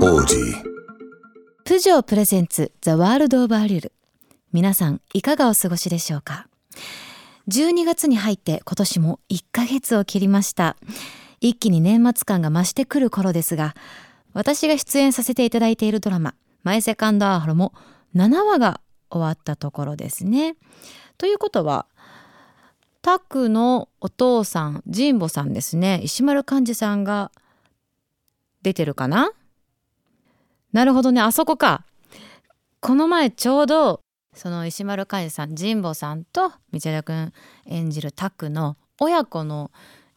Audi. プジョープレゼンツザワールドオブアリュル。皆さんいかがお過ごしでしょうか？12月に入って今年も1ヶ月を切りました。一気に年末感が増してくる頃ですが私が出演させていただいているドラママイセカンドアーハロも7話が終わったところですね。ということはタクのお父さん神保さんですね。石丸幹二さんが出てるかな？なるほどね。あそこか。この前ちょうどその石丸幹二さん神保さんと道枝くん演じるタクの親子の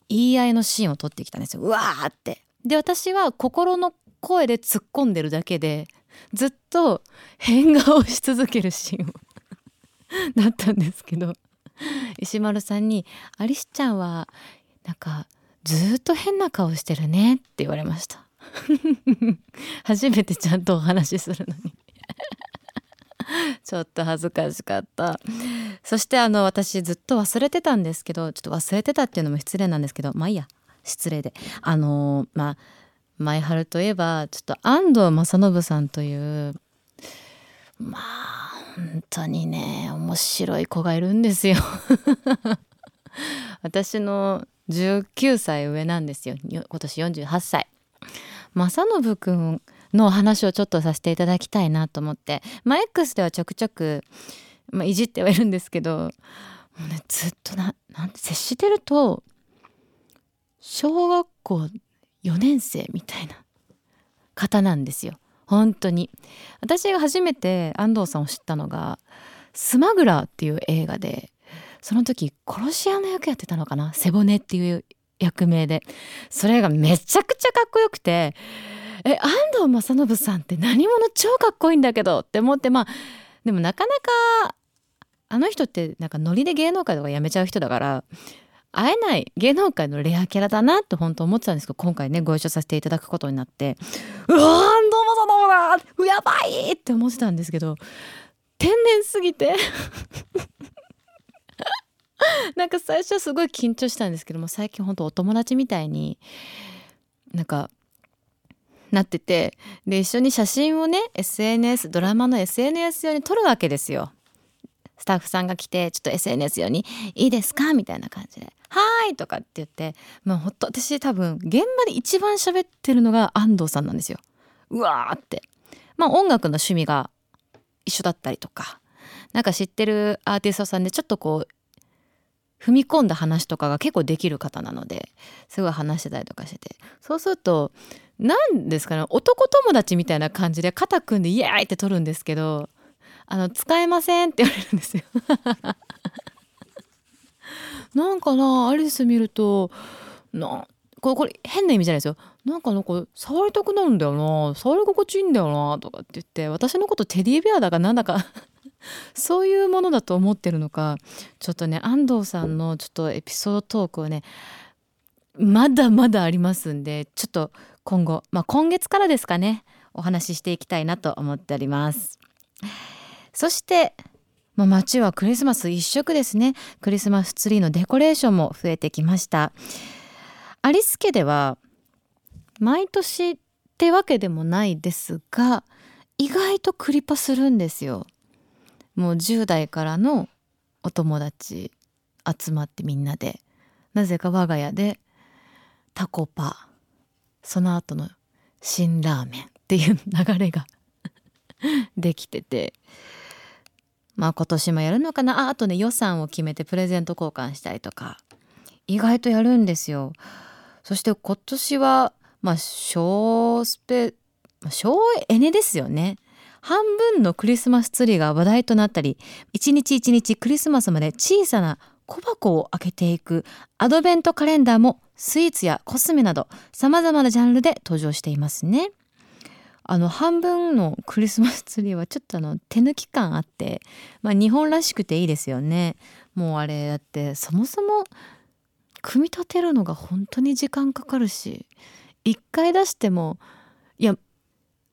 言い合いのシーンを撮ってきたんですよ。うわーって。で私は心の声で突っ込んでるだけでずっと変顔し続けるシーン だったんですけど。石丸さんに「アリスちゃんはなんかずっと変な顔してるね」って言われました。初めてちゃんとお話しするのに。ちょっと恥ずかしかった。そしてあの私ずっと忘れてたんですけどちょっと忘れてたっていうのも失礼なんですけどまあいいや。失礼で。あのまあ前春といえばちょっと安藤正信さんというまあ本当にね面白い子がいるんですよ。私の19歳上なんですよ。よ今年48歳。正信くんの話をちょっとさせていただきたいなと思って。まあ X ではちょくちょく、まあ、いじってはいるんですけどもうねずっとななんて接してると小学校4年生みたいな方なんですよ。本当に。私が初めて安藤さんを知ったのが「スマグラー」っていう映画でその時殺し屋の役やってたのかな？背骨っていう役名で。それがめちゃくちゃかっこよくてえ安藤正信さんって何者超かっこいいんだけどって思ってまあでもなかなかあの人ってなんかノリで芸能界とか辞めちゃう人だから会えない芸能界のレアキャラだなって本当思ってたんですけど今回ねご一緒させていただくことになって。うわ安藤正信だやばいって思ってたんですけど天然すぎて。なんか最初はすごい緊張したんですけども最近ほんとお友達みたいになんかなっててで一緒に写真をね SNS ドラマの SNS 用に撮るわけですよ。スタッフさんが来てちょっと SNS 用に「いいですか?」みたいな感じで「はーい!」とかって言ってもうほんと私多分現場で一番喋ってるのが安藤さんなんですよ。うわーって。まあ音楽の趣味が一緒だったりとかなんか知ってるアーティストさんでちょっとこう踏み込んだ話とかが結構できる方なのですごい話してたりとかしててそうすると何ですかね男友達みたいな感じで肩組んでイエーイって取るんですけどあの使えませんって言われるんですよ。なんかなアリス見るとなこれこれ変な意味じゃないですよなんかなんか触りたくなるんだよな触り心地いいんだよなとかって言って私のことテディベアだかなんだかそういうものだと思ってるのかちょっとね安藤さんのちょっとエピソードトークをねまだまだありますんでちょっと今後、まあ、今月からですかねお話ししていきたいなと思っております。そしてもう街はクリスマス一色ですね。クリスマスツリーのデコレーションも増えてきました。アリス家では毎年ってわけでもないですが意外とクリパするんですよ。もう10代からのお友達集まってみんなでなぜか我が家でタコパその後の辛ラーメンっていう流れが できててまあ今年もやるのかな？ああとね予算を決めてプレゼント交換したりとか意外とやるんですよ。そして今年はまあ小スペ省エネですよね。半分のクリスマスツリーが話題となったり一日一日クリスマスまで小さな小箱を開けていくアドベントカレンダーもスイーツやコスメなど様々なジャンルで登場していますね。あの半分のクリスマスツリーはちょっとあの手抜き感あって、まあ、日本らしくていいですよね。もうあれだってそもそも組み立てるのが本当に時間かかるし一回出してもいや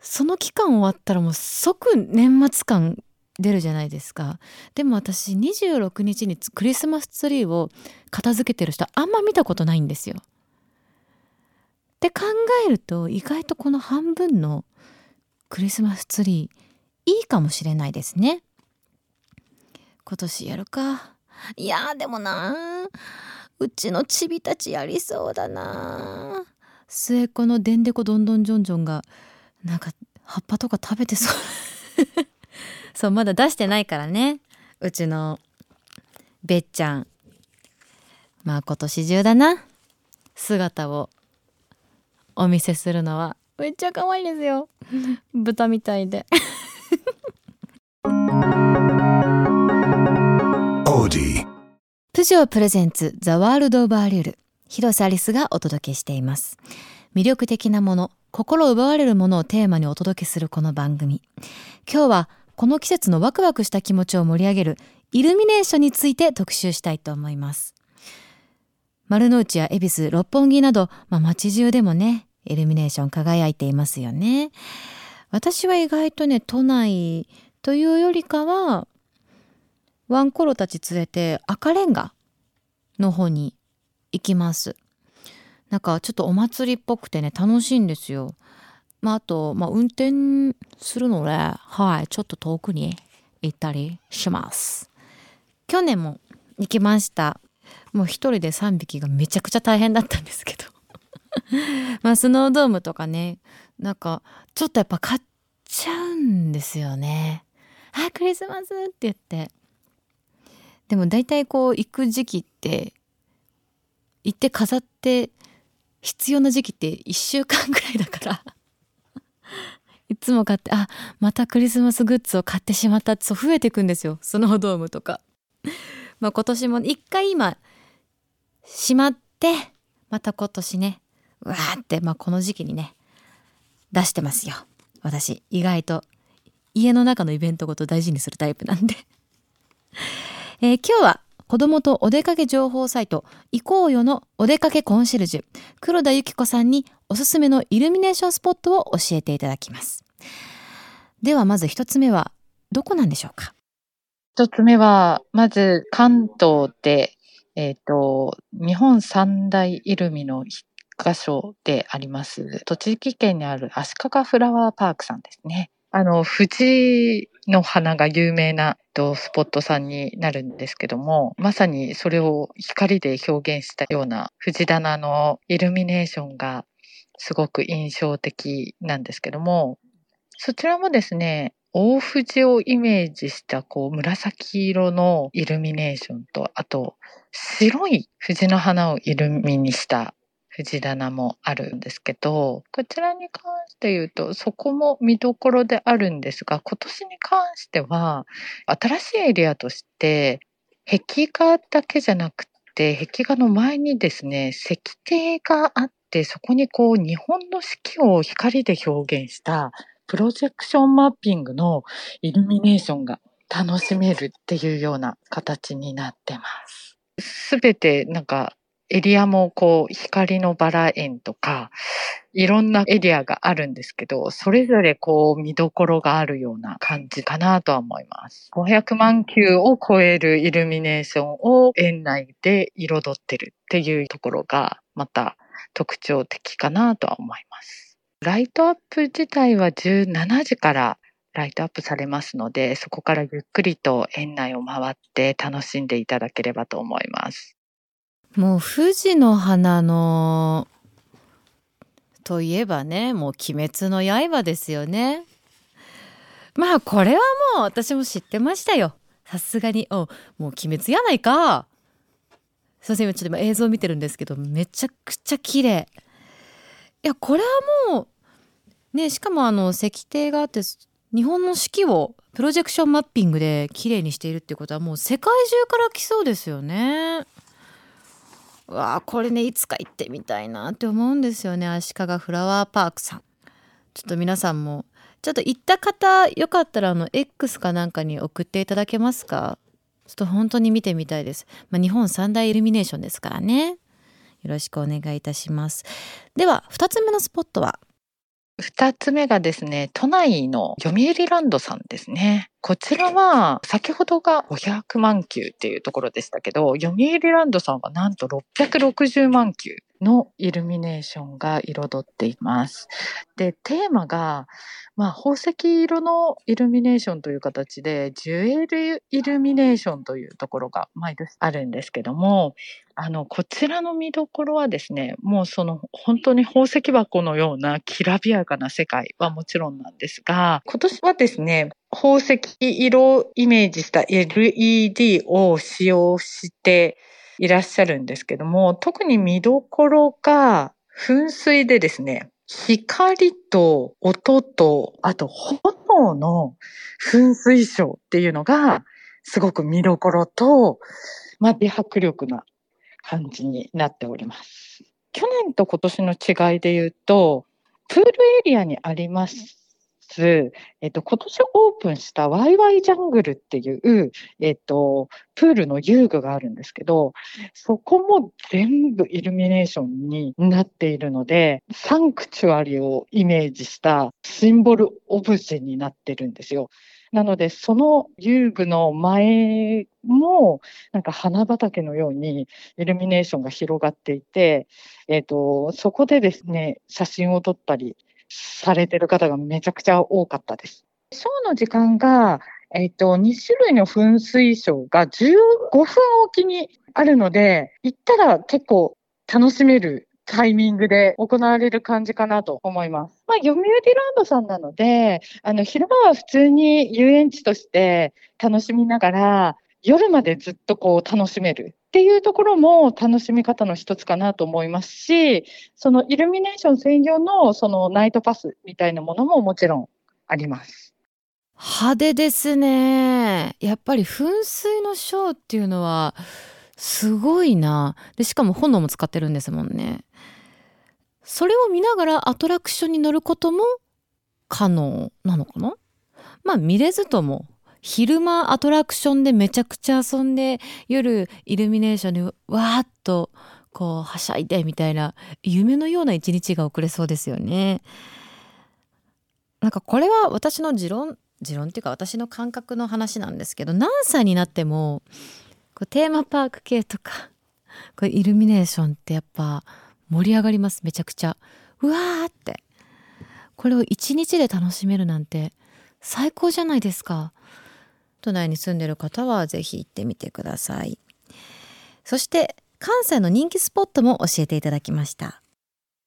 その期間終わったらもう即年末感出るじゃないですかでも私26日にクリスマスツリーを片付けてる人あんま見たことないんですよ。って考えると意外とこの半分のクリスマスツリーいいかもしれないですね。今年やるか。いやでもなうちのチビたちやりそうだな末っ子のでんでこどんどんじょんじょんがなんか葉っぱとか食べてそう。そうまだ出してないからね。うちのべっちゃん。まあ今年中だな。姿をお見せするのはめっちゃ可愛いですよ。豚みたいで。プジョープレゼンツザワールドオブアリュール。広瀬アリスがお届けしています。魅力的なもの心奪われるものをテーマにお届けするこの番組。今日はこの季節のワクワクした気持ちを盛り上げるイルミネーションについて特集したいと思います。丸の内や恵比寿六本木など、まあ、街中でもねイルミネーション輝いていますよね。私は意外とね都内というよりかはワンコロたち連れて赤レンガの方に行きます。なんかちょっとお祭りっぽくてね楽しいんですよ。まあ、あと、まあ、運転するので、はい、ちょっと遠くに行ったりします。去年も行きました。もう一人で3匹がめちゃくちゃ大変だったんですけど。まあ、スノードームとかね、なんか、ちょっとやっぱ買っちゃうんですよね。あ、クリスマスって言って。でも大体こう行く時期って、行って飾って必要な時期って1週間ぐらいだから。いつも買ってあまたクリスマスグッズを買ってしまったってそう増えていくんですよ。スノードームとか。まあ今年も一回今しまってまた今年ねうわーって、まあ、この時期にね出してますよ。私意外と家の中のイベントごと大事にするタイプなんで。えー、今日は子供とお出かけ情報サイト、行こうよのお出かけコンシェルジュ、黒田由紀子さんにおすすめのイルミネーションスポットを教えていただきます。ではまず一つ目は、どこなんでしょうか？一つ目は、まず関東で、えっ、ー、と、日本三大イルミの一箇所であります、栃木県にある足利フラワーパークさんですね。あの、藤の花が有名なスポットさんになるんですけども、まさにそれを光で表現したような藤棚のイルミネーションがすごく印象的なんですけども、そちらもですね、大藤をイメージしたこう紫色のイルミネーションと、あと白い藤の花をイルミにした藤棚もあるんですけど、こちらに関して言うと、そこも見どころであるんですが、今年に関しては、新しいエリアとして、壁画だけじゃなくて、壁画の前にですね、石庭があって、そこにこう、日本の四季を光で表現した、プロジェクションマッピングのイルミネーションが楽しめるっていうような形になってます。すべてなんかエリアもこう光のバラ園とかいろんなエリアがあるんですけど、それぞれこう見どころがあるような感じかなとは思います。500万球を超えるイルミネーションを園内で彩ってるっていうところがまた特徴的かなとは思います。ライトアップ自体は17時からライトアップされますので、そこからゆっくりと園内を回って楽しんでいただければと思います。もう富士の花のといえばねもう「鬼滅の刃」ですよね。まあこれはもう私も知ってましたよ。さすがに「おもう鬼滅やないか」すいません今ちょっと今映像見てるんですけどめちゃくちゃ綺麗いやこれはもうねしかもあの石庭があって日本の四季をプロジェクションマッピングで綺麗にしているっていうことはもう世界中から来そうですよね。うわあこれねいつか行ってみたいなって思うんですよね足利フラワーパークさん。ちょっと皆さんもちょっと行った方よかったらあの X かなんかに送っていただけますか？ちょっと本当に見てみたいです。まあ、日本三大イルミネーションですからね。よろしくお願いいたします。では2つ目のスポットは？二つ目がですね、都内の読売ランドさんですね。こちらは、先ほどが500万球っていうところでしたけど、読売ランドさんはなんと660万球のイルミネーションが彩っています。で、テーマが、まあ、宝石色のイルミネーションという形で、ジュエルイルミネーションというところが毎年あるんですけども、あの、こちらの見どころはですね、もうその本当に宝石箱のようなきらびやかな世界はもちろんなんですが、今年はですね、宝石色をイメージした LED を使用していらっしゃるんですけども、特に見どころが噴水でですね、光と音と、あと炎の噴水ショーっていうのが、すごく見どころと、まあ、美迫力な感じになっております。去年と今年の違いで言うと、プールエリアにありますつ、えっと、今年オープンしたワイワイジャングルっていう、えっと、プールの遊具があるんですけど、そこも全部イルミネーションになっているので、サンクチュアリをイメージしたシンボルオブジェになってるんですよ。なので、その遊具の前も、なんか花畑のようにイルミネーションが広がっていて、えっ、と、そこでですね、写真を撮ったり、されてる方がめちゃくちゃ多かったです。ショーの時間が、えっ、ー、と、2種類の噴水ショーが15分おきにあるので、行ったら結構楽しめるタイミングで行われる感じかなと思います。まあ、読売ランドさんなので、あの、昼間は普通に遊園地として楽しみながら、夜までずっとこう楽しめるっていうところも楽しみ方の一つかなと思いますし、そのイルミネーション専用のそのナイトパスみたいなものももちろんあります。派手ですね。やっぱり噴水のショーっていうのはすごいな。で、しかも炎も使ってるんですもんね。それを見ながらアトラクションに乗ることも可能なのかな？まあ見れずとも昼間アトラクションでめちゃくちゃ遊んで夜イルミネーションにわーっとこうはしゃいでみたいな夢のような一日が遅れそうですよね。なんかこれは私の持論持論っていうか私の感覚の話なんですけど何歳になってもこうテーマパーク系とかこれイルミネーションってやっぱ盛り上がります。めちゃくちゃ。うわーって。これを一日で楽しめるなんて最高じゃないですか。都内に住んでる方はぜひ行ってみてください。そして関西の人気スポットも教えていただきました。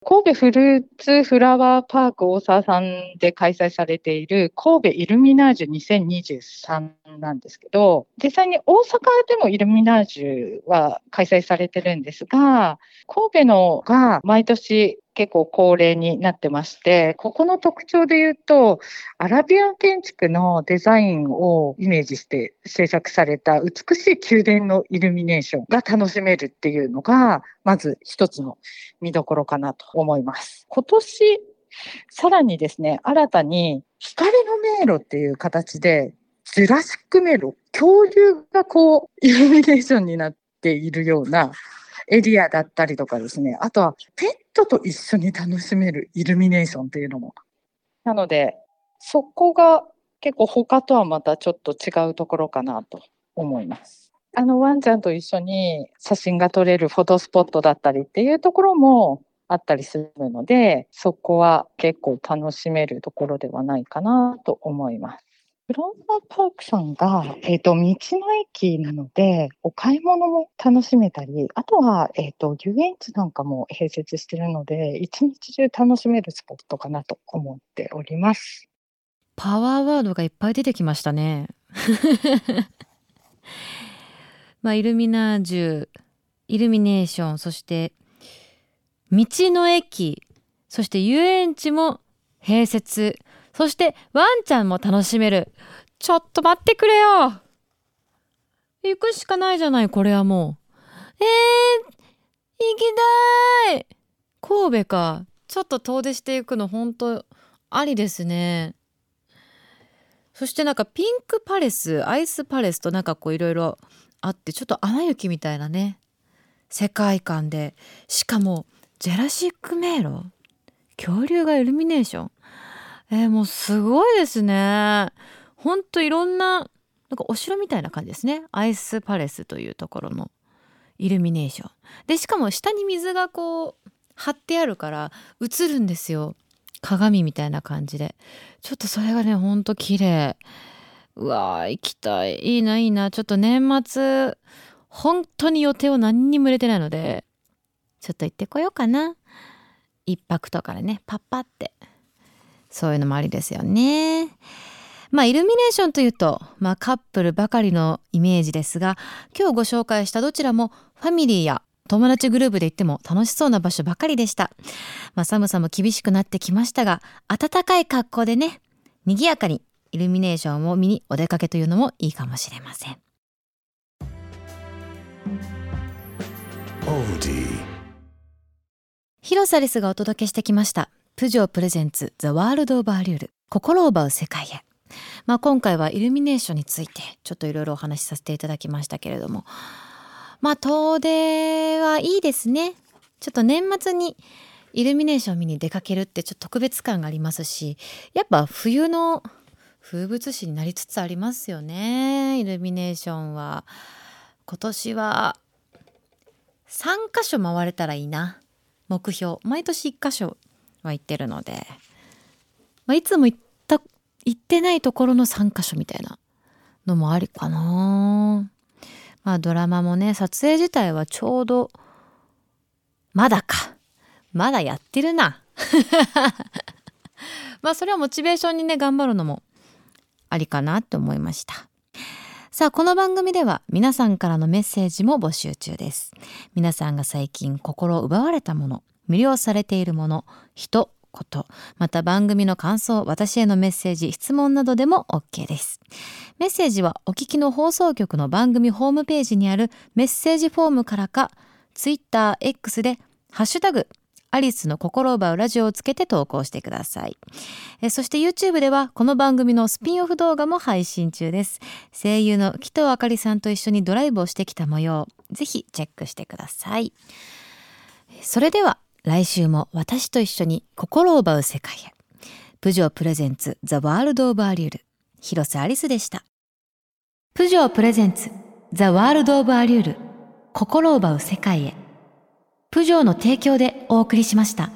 神戸フルーツフラワーパーク大沢さんで開催されている神戸イルミナージュ2023なんですけど、実際に大阪でもイルミナージュは開催されてるんですが、神戸のが毎年結構恒例になってまして、ここの特徴で言うと、アラビアン建築のデザインをイメージして制作された美しい宮殿のイルミネーションが楽しめるっていうのが、まず一つの見どころかなと思います。今年、さらにですね、新たに光の迷路っていう形で、ジュラシック迷路、恐竜がこう、イルミネーションになっているようなエリアだったりとかですね、あとはペットと一緒に楽しめるイルミネーションっていうのも。なので、そこが結構他とはまたちょっと違うところかなと思います。あのワンちゃんと一緒に写真が撮れるフォトスポットだったりっていうところもあったりするので、そこは結構楽しめるところではないかなと思います。フロンターパークさんが、えっ、と、道の駅なので、お買い物も楽しめたり、あとは、えっ、と、遊園地なんかも併設してるので、一日中楽しめるスポットかなと思っております。パワーワードがいっぱい出てきましたね。まあ、イルミナージュ、イルミネーション、そして、道の駅、そして遊園地も併設、そしてワンちゃんも楽しめる。ちょっと待ってくれよ行くしかないじゃない、これはもう。えー、行きたい神戸か。ちょっと遠出していくの本当ありですね。そしてなんかピンクパレスアイスパレスとなんかこういろいろあってちょっと「アナ雪」みたいなね世界観でしかもジェラシック迷路？恐竜がイルミネーション？えー、もうすごいですね。ほんといろんななんかお城みたいな感じですね。アイスパレスというところのイルミネーション。でしかも下に水がこう張ってあるから映るんですよ。鏡みたいな感じで。ちょっとそれがねほんと綺麗。うわー行きたい。いいないいな。ちょっと年末本当に予定を何にも入れてないのでちょっと行ってこようかな。一泊とかでねパッパって。そういうのもありですよねまあイルミネーションというと、まあ、カップルばかりのイメージですが今日ご紹介したどちらもファミリーや友達グループで行っても楽しそうな場所ばかりでした。まあ、寒さも厳しくなってきましたが、暖かい格好でね、賑やかにイルミネーションを見にお出かけというのもいいかもしれません。広瀬アリスがお届けしてきました。プジョープレゼンツザワールドオブアリュール。心を奪う世界へ。まあ、今回はイルミネーションについてちょっといろいろお話しさせていただきましたけれども。まあ遠出はいいですね。ちょっと年末にイルミネーション見に出かけるってちょっと特別感がありますしやっぱ冬の風物詩になりつつありますよね。イルミネーションは。今年は3箇所回れたらいいな。目標。毎年1箇所は行ってるので、まあ、いつも行った行ってないところの3箇所みたいなのもありかな。まあドラマもね撮影自体はちょうどまだか。まだやってるな。まあそれはモチベーションにね頑張るのもありかなって思いました。さあこの番組では皆さんからのメッセージも募集中です。皆さんが最近心奪われたもの魅了されているもの人こと。また番組の感想私へのメッセージ質問などでも OK です。メッセージはお聞きの放送局の番組ホームページにあるメッセージフォームからか TwitterX で「ハッシュタグアリスの心を奪うラジオ」をつけて投稿してください。えそして YouTube ではこの番組のスピンオフ動画も配信中です。声優の紀藤あかりさんと一緒にドライブをしてきた模様ぜひチェックしてください。それでは来週も私と一緒に心を奪う世界へ。プジョープレゼンツザワールドオブアリュール。広瀬アリスでした。プジョープレゼンツザワールドオブアリュール。心を奪う世界へ。プジョーの提供でお送りしました。